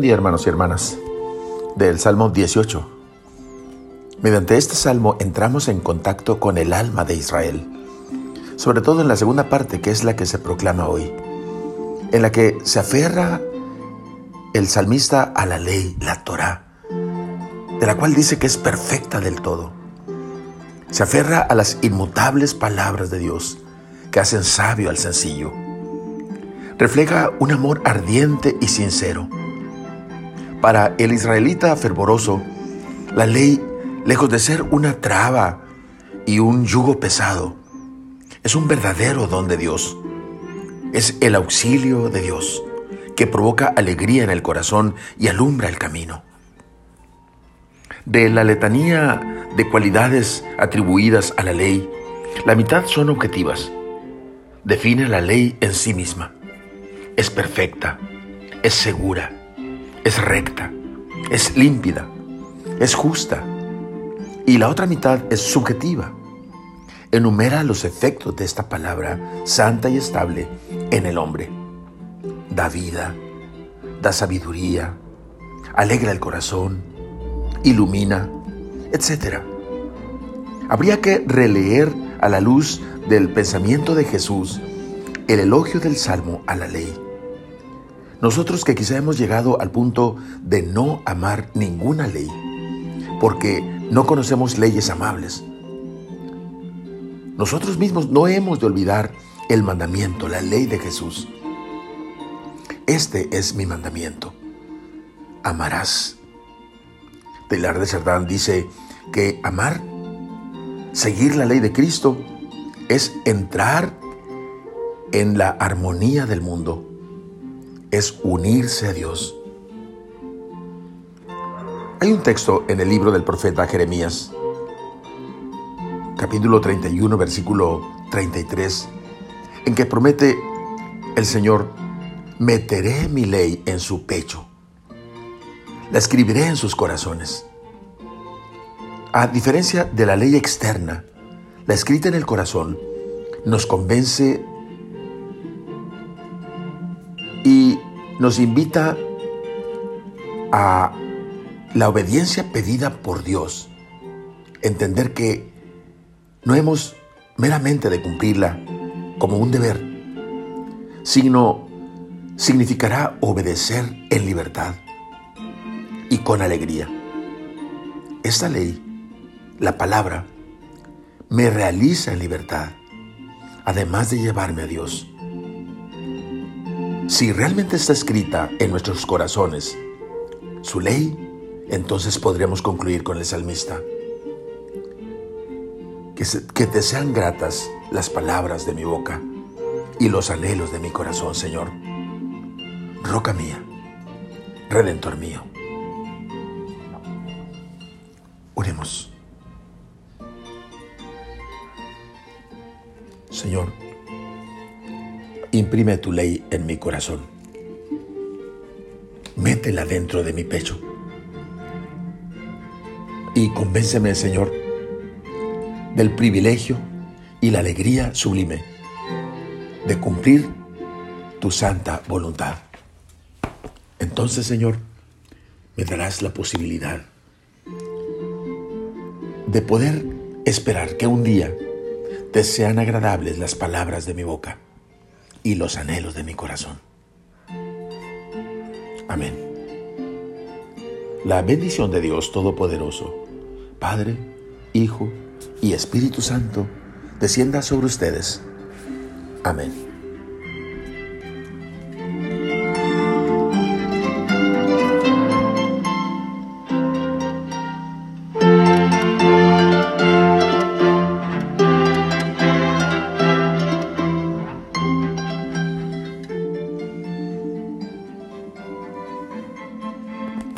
día hermanos y hermanas del Salmo 18. Mediante este salmo entramos en contacto con el alma de Israel, sobre todo en la segunda parte que es la que se proclama hoy, en la que se aferra el salmista a la ley, la Torah, de la cual dice que es perfecta del todo. Se aferra a las inmutables palabras de Dios que hacen sabio al sencillo. Refleja un amor ardiente y sincero. Para el israelita fervoroso, la ley, lejos de ser una traba y un yugo pesado, es un verdadero don de Dios. Es el auxilio de Dios que provoca alegría en el corazón y alumbra el camino. De la letanía de cualidades atribuidas a la ley, la mitad son objetivas. Define la ley en sí misma. Es perfecta, es segura, es recta, es límpida, es justa. Y la otra mitad es subjetiva. Enumera los efectos de esta palabra santa y estable en el hombre. Da vida, da sabiduría, alegra el corazón, ilumina, etc. Habría que releer a la luz del pensamiento de Jesús el elogio del Salmo a la ley. Nosotros que quizá hemos llegado al punto de no amar ninguna ley, porque no conocemos leyes amables. Nosotros mismos no hemos de olvidar el mandamiento, la ley de Jesús. Este es mi mandamiento. Amarás Pilar de Cerdán dice que amar, seguir la ley de Cristo, es entrar en la armonía del mundo, es unirse a Dios. Hay un texto en el libro del profeta Jeremías, capítulo 31, versículo 33, en que promete el Señor, meteré mi ley en su pecho la escribiré en sus corazones. A diferencia de la ley externa, la escrita en el corazón nos convence nos invita a la obediencia pedida por Dios. Entender que no hemos meramente de cumplirla como un deber, sino significará obedecer en libertad y con alegría. Esta ley, la palabra, me realiza en libertad, además de llevarme a Dios. Si realmente está escrita en nuestros corazones su ley, entonces podremos concluir con el salmista. Que, que te sean gratas las palabras de mi boca y los anhelos de mi corazón, Señor. Roca mía, redentor mío. Oremos. Señor, imprime tu ley en mi corazón. Métela dentro de mi pecho. Y convénceme, Señor, del privilegio y la alegría sublime de cumplir tu santa voluntad. Entonces, Señor, me darás la posibilidad de poder esperar que un día te sean agradables las palabras de mi boca y los anhelos de mi corazón. Amén. La bendición de Dios Todopoderoso, Padre, Hijo y Espíritu Santo, descienda sobre ustedes. Amén.